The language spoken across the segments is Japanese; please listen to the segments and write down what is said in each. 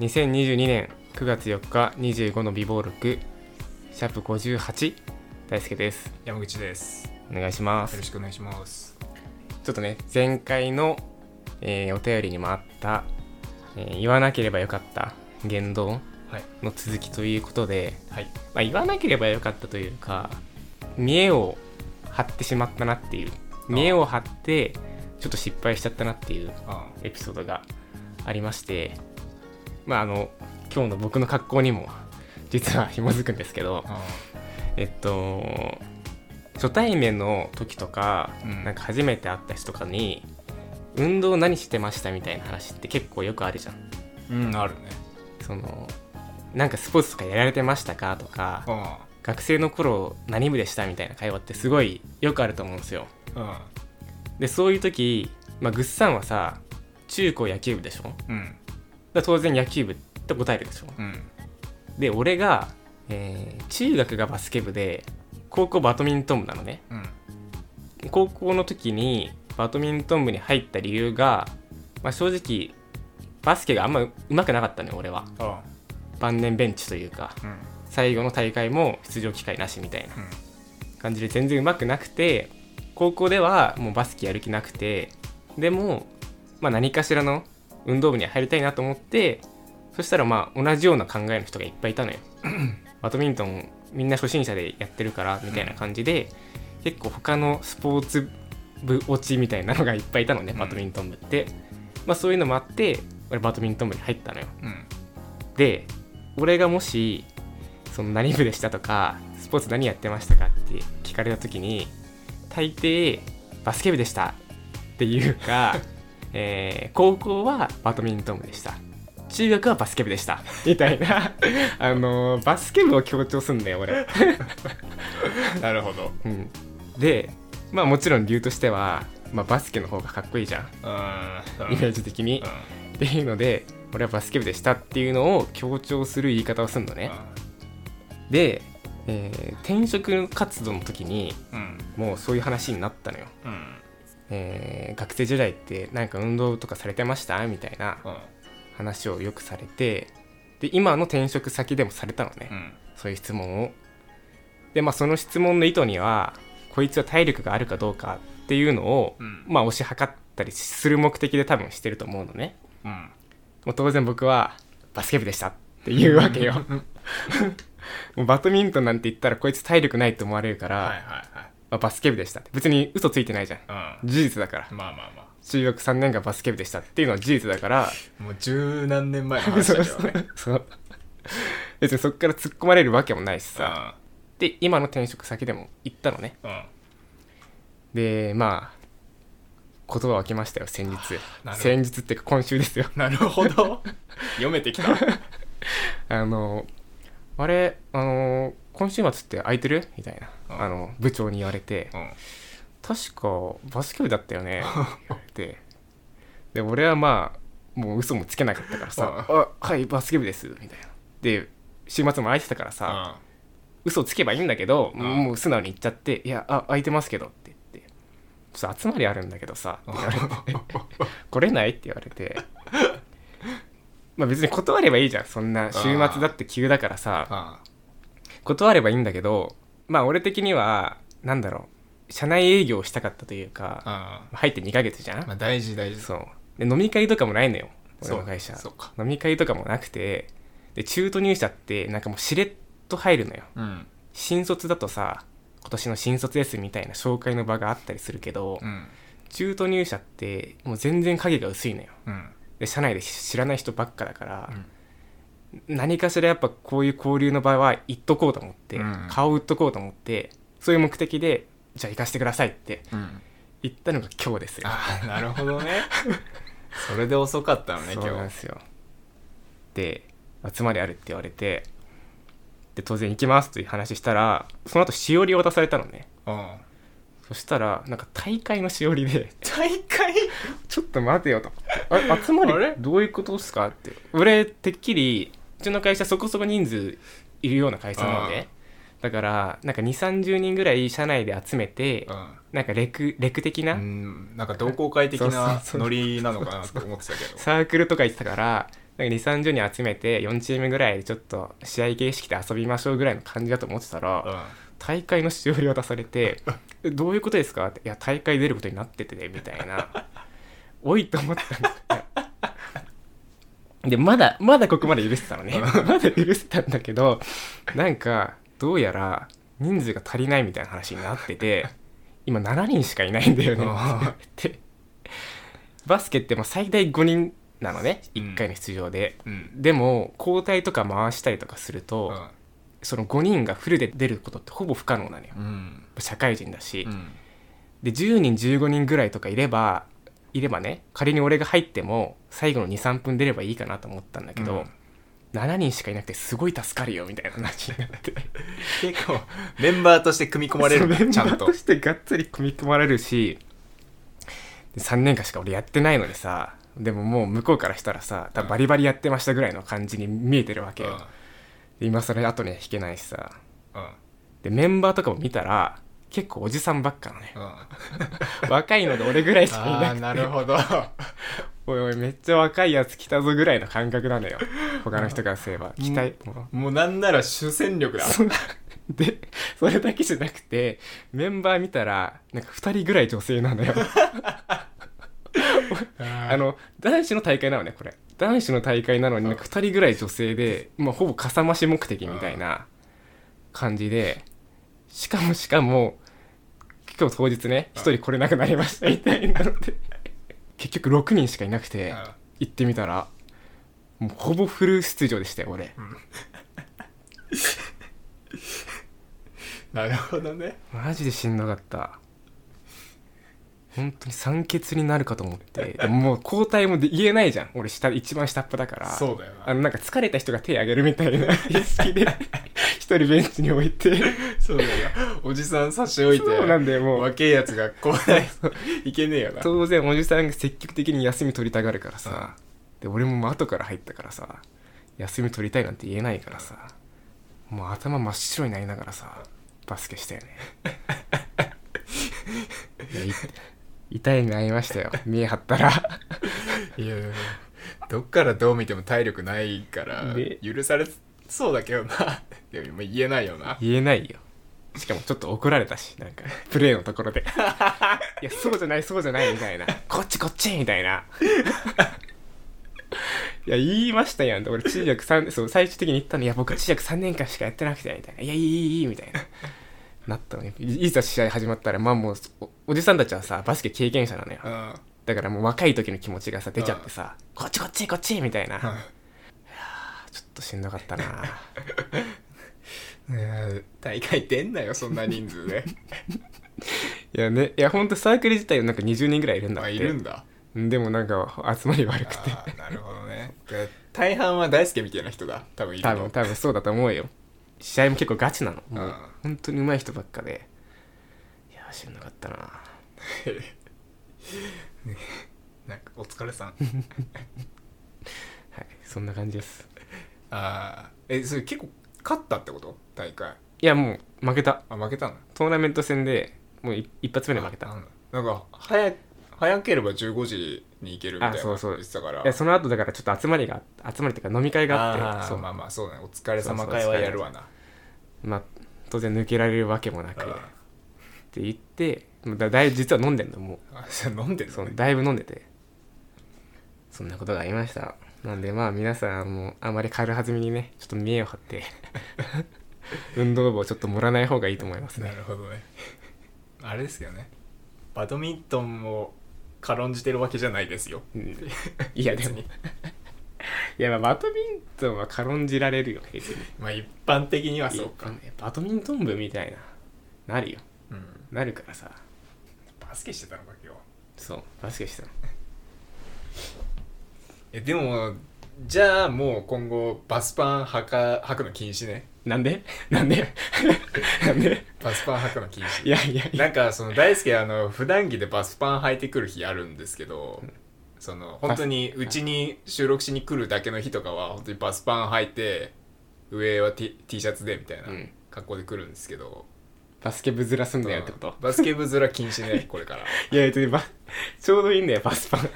2022年9月4日25の美貌録シャープ58大輔です。山口です。お願いしまよろすしくお願いします。ちょっとね前回の、えーお便りにもあった、えー言わなければよかった言動はい。の続きということで、はい。まあ、言わなければよかったというか見栄を張ってしまったなっていう。見栄を張ってちょっと失敗しちゃったなっていうあエピソードがありましてまああの今日の僕の格好にも実は紐づくんですけどあえっと初対面の時とか、うん。なんか初めて会った人とかに運動何してました？みたいな話って結構よくあるじゃん。うんあるね。そのなんかスポーツとかやられてましたかとかあ学生の頃何部でした？みたいな会話ってすごいよくあると思うんですよ。あでそういう時、まあ、ぐっさんはさ中高野球部でしょ？うん。ら当然野球部って答えるでしょ。うん。で俺が、えー中学がバスケ部で高校バドミントン部なのね。うん。高校の時にバドミントン部に入った理由が、まあ、正直バスケがあんまうまくなかったのよ俺は。あ。晩年ベンチというか。うん。最後の大会も出場機会なしみたいな。うん。感じで全然うまくなくて高校ではもうバスケやる気なくてでも、まあ、何かしらの運動部には入りたいなと思ってそしたらまあ同じような考えの人がいっぱいいたのよ。バドミントンみんな初心者でやってるからみたいな感じで、結構他のスポーツ部落ちみたいなのがいっぱいいたのねうん。バドミントン部って、まあそういうのもあって俺バドミントン部に入ったのよ。うん。で俺がもしその何部でしたとかスポーツ何やってましたかって聞かれた時に 大抵バスケ部でしたっていうか、えー高校はバドミントン部でした。中学はバスケ部でした。みたいな。あのーバスケ部を強調すんだよ俺、なるほど。うん、でまあもちろん理由としては、まあ、バスケの方がかっこいいじゃん。うん。イメージ的に、っていうので俺はバスケ部でしたっていうのを強調する言い方をするのね、で、えー転職活動の時にうん。もうそういう話になったのよ、うんえー学生時代ってなんか運動とかされてました？みたいなうん。話をよくされてで今の転職先でもされたのね、うん。そういう質問を。でまあその質問の意図にはこいつは体力があるかどうかっていうのを、うん。まあ推し量ったりする目的で多分してると思うのね。うん。もう当然僕はバスケ部でしたっていうわけよ。もうバドミントンなんて言ったらこいつ体力ないと思われるから、はいはいまあバスケ部でしたって。別に嘘ついてないじゃん。はいうん。事実だから。まあまあま中学3年がバスケ部でしたっていうのは事実だから。あもう十何年前の話だけどね。そう別にそっから突っ込まれるわけもないしさ。さで今の転職先でも行ったのね。うん。でまあ言葉は来ましたよ先日。先日っていうか今週ですよ。なるほど。読めてきた。あのあれあの今週末って空いてる？みたいなうん。あの部長に言われてうん確かバスケ部だったよね？ってで俺はまあもう嘘もつけなかったからさ「うんあはいバスケ部です」みたいな。で週末も空いてたからさ、嘘つけばいいんだけど、うん。もう素直に言っちゃって「いやあ空いてますけど」って言って「ちょっと集まりあるんだけどさ」って言われて「来れない?」って言われて。まあ別に断ればいいじゃんそんな週末だって急だからさ。あ断ればいいんだけどまあ俺的にはなんだろう。社内営業をしたかったというかあ入って2ヶ月じゃん、まあ大事大事。そう。で飲み会とかもないのよ。俺の会社。飲み会とかもなくてで中途入社ってなんかもうしれっと入るのよ。うん。新卒だとさ今年の新卒ですみたいな紹介の場があったりするけど、うん。中途入社ってもう全然影が薄いのよ。うん。で社内で知らない人ばっかだから、何かしらやっぱこういう交流の場合は言っとこうと思って、うん。顔売っとこうと思ってそういう目的でじゃあ行かせてくださいってうん。言ったのが今日ですよ。ああなるほどね。それで遅かったのねそうなん今日ですよ。で集まりあるって言われてで当然行きますという話したらその後しおりを渡されたのね。うん。そしたらなんか大会のしおりで大会？ちょっと待てよと。あれ集まりどういうことですかって。俺てっきりうちの会社そこそこ人数いるような会社なのでだからなんか2 3 0人ぐらい社内で集めてなんかレクレク的な、うん。なんか同好会的な ノリなのかなと思ってたけど。サークルとか行ってたからなんか2 3 0人集めて4チームぐらいでちょっと試合形式で遊びましょうぐらいの感じだと思ってたら、うん。大会のしおり渡されて「えどういうことですか?」って「いや大会出ることになっててね」みたいな「おい!」と思ったんだでまだまだここまで許してたのね。まだ許してたんだけどなんかどうやら人数が足りないみたいな話になってて 今7人しかいないんだよね。ってバスケってもう最大5人なのね。うん。1回の出場で、うん。でも交代とか回したりとかすると、うん。その5人がフルで出ることってほぼ不可能なのよ。うん。社会人だし、うん。で10人15人ぐらいとかいればいればね仮に俺が入っても最後の23分出ればいいかなと思ったんだけど、7人しかいなくてすごい助かるよみたいな話になって。結構メンバーとして組み込まれるちゃんとメンバーとしてがっつり組み込まれるしで3年間しか俺やってないのでさでももう向こうからしたらさ多分バリバリやってましたぐらいの感じに見えてるわけよ、で今更後には引けないしさ。うんうん。でメンバーとかも見たら結構おじさんばっかなのね。うん。若いので俺ぐらいしかいなくてなるほど。おいおいめっちゃ若いやつ来たぞぐらいの感覚なのよ。他の人からすれば。期待ももうなんなら主戦力だ。う。でそれだけじゃなくてメンバー見たらなんか2人ぐらい女性なのよ。あの男子の大会なのねこれ。男子の大会なのになんか2人ぐらい女性で、まあ、ほぼかさ増し目的みたいな感じでしかもしかも今日当日ね1人来れなくなりましたみたいなので。結局6人しかいなくて行ってみたらもうほぼフル出場でしたよ俺。なるほどね。マジでしんどかった。本当に酸欠になるかと思って。でももう交代もで言えないじゃん。俺下一番下っ端だから。そうだよな。あのなんか疲れた人が手挙げるみたいな意識で 一人ベンチに置いて。そうだよおじさん差し置いて。そうなんだよもう。若えやつがこうないいけねえよな。当然おじさんが積極的に休み取りたがるからさ、で俺も後から入ったからさ。休み取りたいなんて言えないからさ。もう頭真っ白になりながらさバスケしたよね。痛い目合いましたよ。見え張ったら。いやどっからどう見ても体力ないからで許されそうだけどな。でも言えないよな。言えないよ。しかもちょっと怒られたしなんかプレーのところで。いやそうじゃないそうじゃないみたいな。こっちこっちみたいな。いや言いましたやん俺中学3そう最終的に言ったの。いや僕中学3年間しかやってなくてみたいな。いやいいいいいいみたいな。なったのにいいざ試合始まったらまあもうおおじさんたちはさバスケ経験者なのよ。うん。だからもう若い時の気持ちがさ出ちゃってさこっちこっちこっちみたいなちょっとしんどかったな。ね大会出んなよそんな人数で。いやねいやほんとサークル自体なんか20人ぐらいいるんだっあているんだ。でもなんか集まり悪くて。なるほどね。大半は大輔みたいな人だ。多分いる多の分多分そうだと思うよ。試合も結構ガチなの。もううん本当に上手い人ばっかで。いやしんどかったな。なんかお疲れさん。はいそんな感じですああえそれ結構勝ったってこと？大会。いやもう負けた。あ負けたの？トーナメント戦でもうい一発目で負けた。あなんか早早ければ15時に行けるみたいなあそうそう。言ってたから。いやその後だからちょっと集まりが集まりっていうか飲み会があって。そう。まあまあそうだね。お疲れ様会はやるわな。まあ当然抜けられるわけもなく。っあて言ってだだいぶ実は飲んでんのもう。飲んでるの？そうだいぶ飲んでて。そんなことがありましたなんでまあ皆さんもあまり軽はずみにねちょっと見栄を張って 運動部をちょっと盛らない方がいいと思いますなねるほどね。あれですよね。バドミントンも軽んじてるわけじゃないですよ。うん。いやでもいやまあバドミントンは軽んじられるよ。別にまあ一般的にはそうか、ねバドミントン部みたいななるよ。うん、なるからさ。バスケしてたのか今日。そうバスケしてたのえでもじゃあもう今後バスパン履か履くの禁止ね。なんで？なんで？なんで？バスパン履くの禁い止やいやいや。なんかその大輔あの普段着でバスパン履いてくる日あるんですけど、その本当にうちに収録しに来るだけの日とかは本当にバスパン履いて上は T, T シャツでみたいなうん。格好で来るんですけど、バスケ部面すんだよってこと？バスケ部面禁止ねこれから。いや別にバちょうどいいんだよバスパン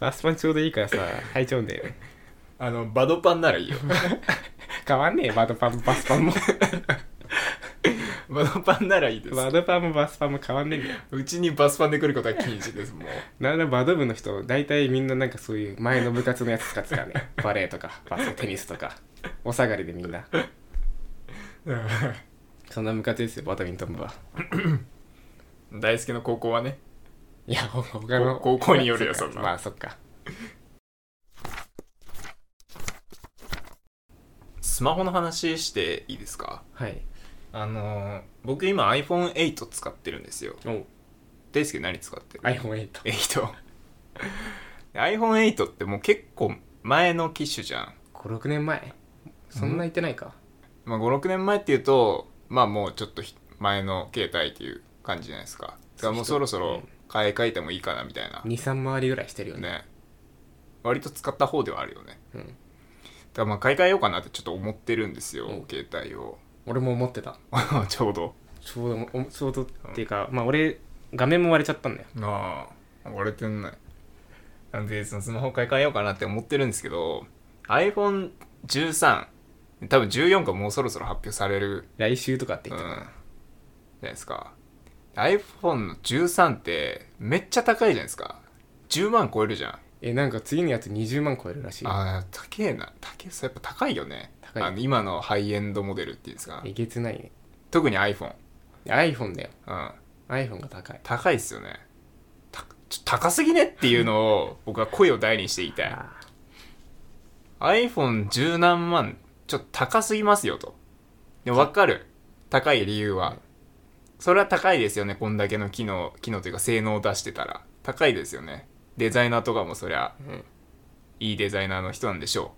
バスパンちょうどいいからさ 履いちゃうんだよ。ねあのバドパンならいいよ。変わんねえバドパンもバスパンも。バドパンならいいです。バドパンもバスパンも変わんねえんだよ。うちにバスパンで来ることは禁止ですもう。なんだバド部の人大体みんななんかそういう前の部活のやつ使ってたね。バレーとかバスケテニスとか。お下がりでみんな。そんな部活ですよバドミントン部は。大輔の高校はねいや ほ他の。高校によるよそんな。まあそっか。スマホの話していいですか？はい。あのー僕今 iPhone8 使ってるんですよ。お。大輔何使ってる？iPhone8 8 iPhone8 ってもう結構前の機種じゃん、56年前？そんな言ってないか、まあ、56年前っていうとまあもうちょっとひ前の携帯っていう感じじゃないですか。だからもうそろそろ買い替えてもいいかなみたいな。23回りぐらいしてるよね。ね。割と使った方ではあるよね。うん、だからまあ買い替えようかなってちょっと思ってるんですよ、うん。携帯を。俺も思ってた。ちょうど。ちょうどおちょうどっていうか、まあ俺画面も割れちゃったんだよ。ああ割れてんねなんでそのスマホ買い替えようかなって思ってるんですけど iPhone13 多分14がもうそろそろ発表される来週とかって言ってた。な、ないですか iPhone の13ってめっちゃ高いじゃないですか。10万超えるじゃん。えなんか次のやつ20万超えるらしいよ。ああ高えな。高えそうやっぱ高いよね。高いあの今のハイエンドモデルっていうんですか。えげつないね。特に iPhone、iPhone だよ。うん、iPhone が高い。高いっすよね。たちょ高すぎねっていうのを僕は声を大にして言いたい。あ iPhone10 何万ちょっと高すぎますよと。でも分かる。高い理由はそれは高いですよねこんだけの機能機能というか性能を出してたら。高いですよね。デザイナーとかもそりゃーうん。いいデザイナーの人なんでしょ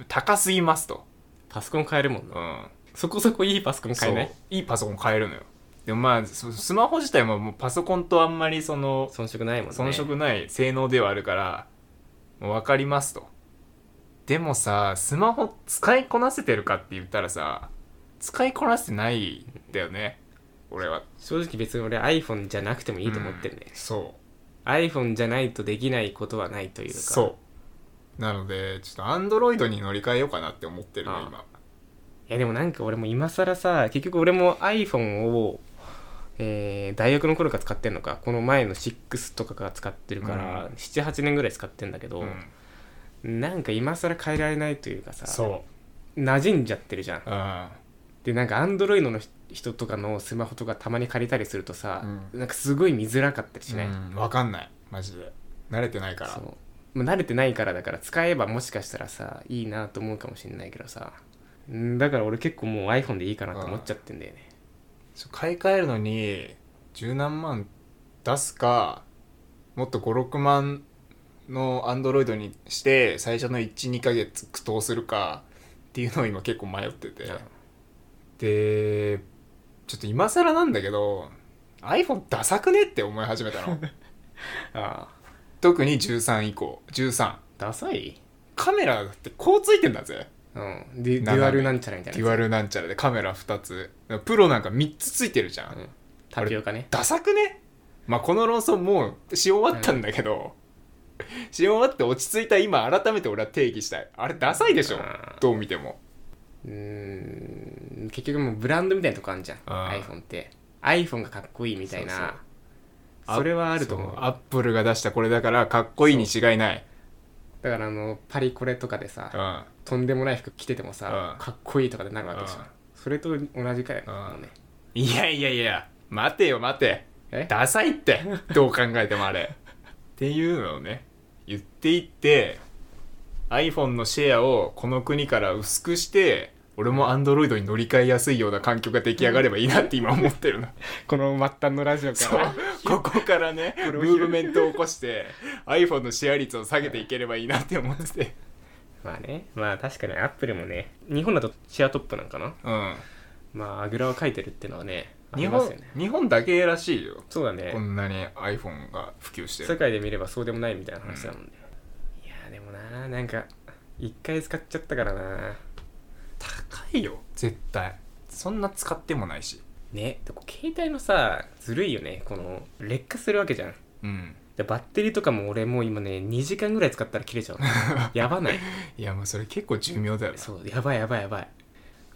う。高すぎますと。パソコン買えるもんうな、ん。そこそこいいパソコン買えない？いいパソコン買えるのよ。でもまあそスマホ自体ももうパソコンとあんまりその遜色ないもんね。遜色ない性能ではあるからもう分かりますと。でもさスマホ使いこなせてるかって言ったらさ使いこなせてないんだよね俺は。正直別に俺 iPhone じゃなくてもいいと思ってるね、そ iPhone じゃないとできないことはないといううか。そう。なのでちょっとアンドロイドに乗り換えようかなって思ってるの今。いやでもなんか俺も今更さ結局俺も iPhone を、えー大学の頃から使ってんのか。この前の6とかから使ってるから、うん。78年ぐらい使ってんだけど、うん。なんか今更変えられないというかさそ馴染んじゃってるじゃん。ううん。でなんか Android の人とかのスマホとかたまに借りたりするとさ、うなんかすごい見づらかったりしない、うん、分かんない。マジで。慣れてないから。そう。慣れてないからだから使えばもしかしたらさいいなと思うかもしれないけどさ。んだから俺結構もう iPhone でいいかなと思っちゃってんだよね。そう買い替えるのに十何万出すかもっと56万のアンドロイドにして最初の12ヶ月苦闘するかっていうのを今結構迷ってて。でちょっと今更なんだけど iPhone ダサくねって思い始めたの。ああ。特に13以降。13ダサい？カメラだってこうついてんだぜ。うん。デュデュアルなんちゃらみたいなデュアルなんちゃらでカメラ2つ。プロなんか3つついてるじゃん、うん。タピオカね。ダサくね？まあこの論争もうし終わったんだけど、し終わって落ち着いた今改めて俺は定義したい。あれダサいでしょ？どう見てもうーん。結局もうブランドみたいなとこあるじゃん。あー。iPhone って。iPhone がかっこいいみたいな。そうそう。それはあると思う。そアップルが出したこれだからかっこいいに違いない。だからあのパリコレとかでさうん。とんでもない服着ててもさうん。かっこいいとかでなるわけでしょうん。それと同じかようん。もうねいやいやいや待てよ待て。え？ダサいって。どう考えてもあれ。っていうのをね言っていって iPhone のシェアをこの国から薄くして俺も Android に乗り換えやすいような環境が出来上がればいいなって今思ってるの この末端のラジオそう。か らここからねムーブメントを起こして iPhone のシェア率を下げていければいいなって思ってて。まあね。まあ確かにアップルもね日本だとシェアトップなんかな？うん。まああぐらをかいてるっていうのはねあ日本りますよね。日本だけらしいよ。そうだね。こんなに iPhone が普及して世る界で見ればそうでもないみたいな話だもんね、いやーでもななんか一回使っちゃったからな高いよ絶対。そんな使ってもないし。ねでも携帯のさずるいよね。この劣化するわけじゃん。うん。でバッテリーとかも俺もう今ね2時間ぐらい使ったら切れちゃう。やばない。いやもうそれ結構寿命だよな。そうやばいやばいやばい。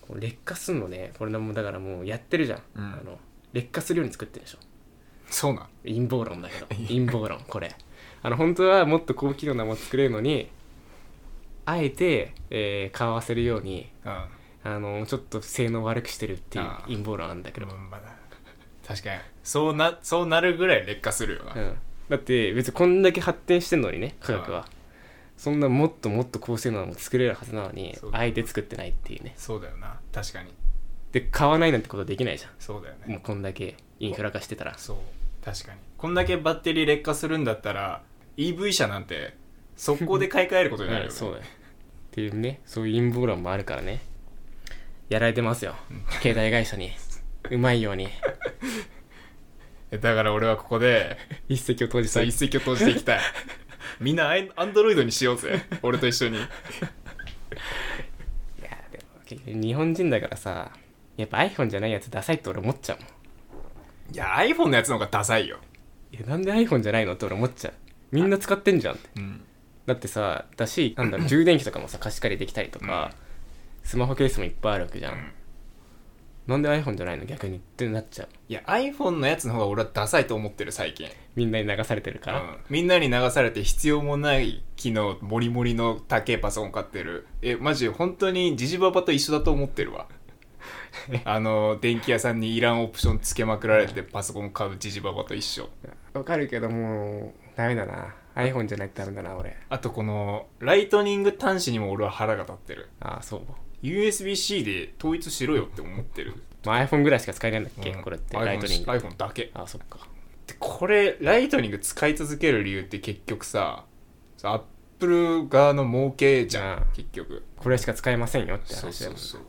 こう劣化すんのね。これもだからもうやってるじゃん、うん。あの劣化するように作ってるでしょ。そうなん陰謀論だけど。陰謀論これ。あの本当はもっと高機能なもの作れるのにあえて、えー、買わせるようにうん。あのちょっと性能悪くしてるっていう陰謀論あるんだけど、うんまだ。確かに。そうなそうなるぐらい劣化するよな、うん、だって別にこんだけ発展してんのにね科学は。そんなもっともっと高性能なもの作れるはずなのにあえて作ってないっていうね。そうだよな。確かに。で買わないなんてことできないじゃそうだよんもうねこんだけインフラ化してたら。そう。確かに。こんだけバッテリー劣化するんだったら EV 車なんて速攻で買い替えることになるよね。う んそうだよっていうねそういう陰謀論もあるからね。やられてますよ。携帯会社に。うまいように。だから俺はここで一石を投じたい。さ一石を投じていきたい。みんなアイアンドロイドにしようぜ。俺と一緒に。いやでも結局日本人だからさやっぱ iPhone じゃないやつダサいって俺思っちゃうもん。いや iPhone のやつの方がダサいよ。いやなんで iPhone じゃないのって俺思っちゃう。みんな使ってんじゃんって。うんだってさだしなんだろう充電器とかもさ貸し借りできたりとか、スマホケースもいっぱいあるわけじゃん、ん。なんで iPhone じゃないの？逆にってなっちゃう。いや iPhone のやつの方が俺はダサいと思ってる最近。みんなに流されてるから、うん。みんなに流されて必要もない機能モリモリの高いパソコン買ってる。えマジ本当にジジババと一緒だと思ってるわ。あの電気屋さんにいらんオプションつけまくられてパソコン買うジジババと一緒。わかるけどもうダメだな iPhone じゃないってダメだな俺。あとこのライトニング端子にも俺は腹が立ってる。ああそう。USB-C で統一しろよって思ってる、まあ iPhone ぐらいしか使えないんだっけ、うん。これって iPhone ライトニング。iPhone だけ。ああそっか。でこれライトニング使い続ける理由って結局さアップル側の儲けじゃん、うん結局。これしか使えませんよってそう話だよそうそう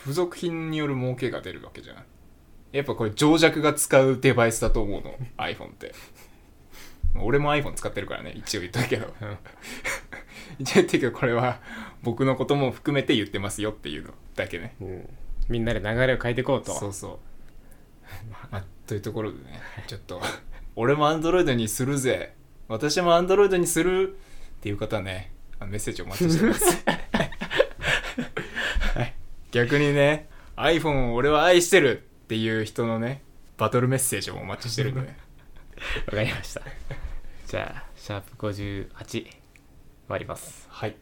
付属品による儲けが出るわけじゃんやっぱこれ情弱が使うデバイスだと思うの iPhone って俺も iPhone 使ってるからね。一応言っとくけど。うん。一応言ってるけどこれは僕のことも含めて言ってますよっていうのだけね。うん、みんなで流れを変えていこうとそうそう。まあ。というところでねちょっと俺も Android にするぜ。私も Android にするっていう方はねメッセージお待ちしてます。はい。逆にね iPhone を俺は愛してるっていう人のねバトルメッセージもお待ちしてるんでねわかりました。じゃあシャープ58終わります。はい。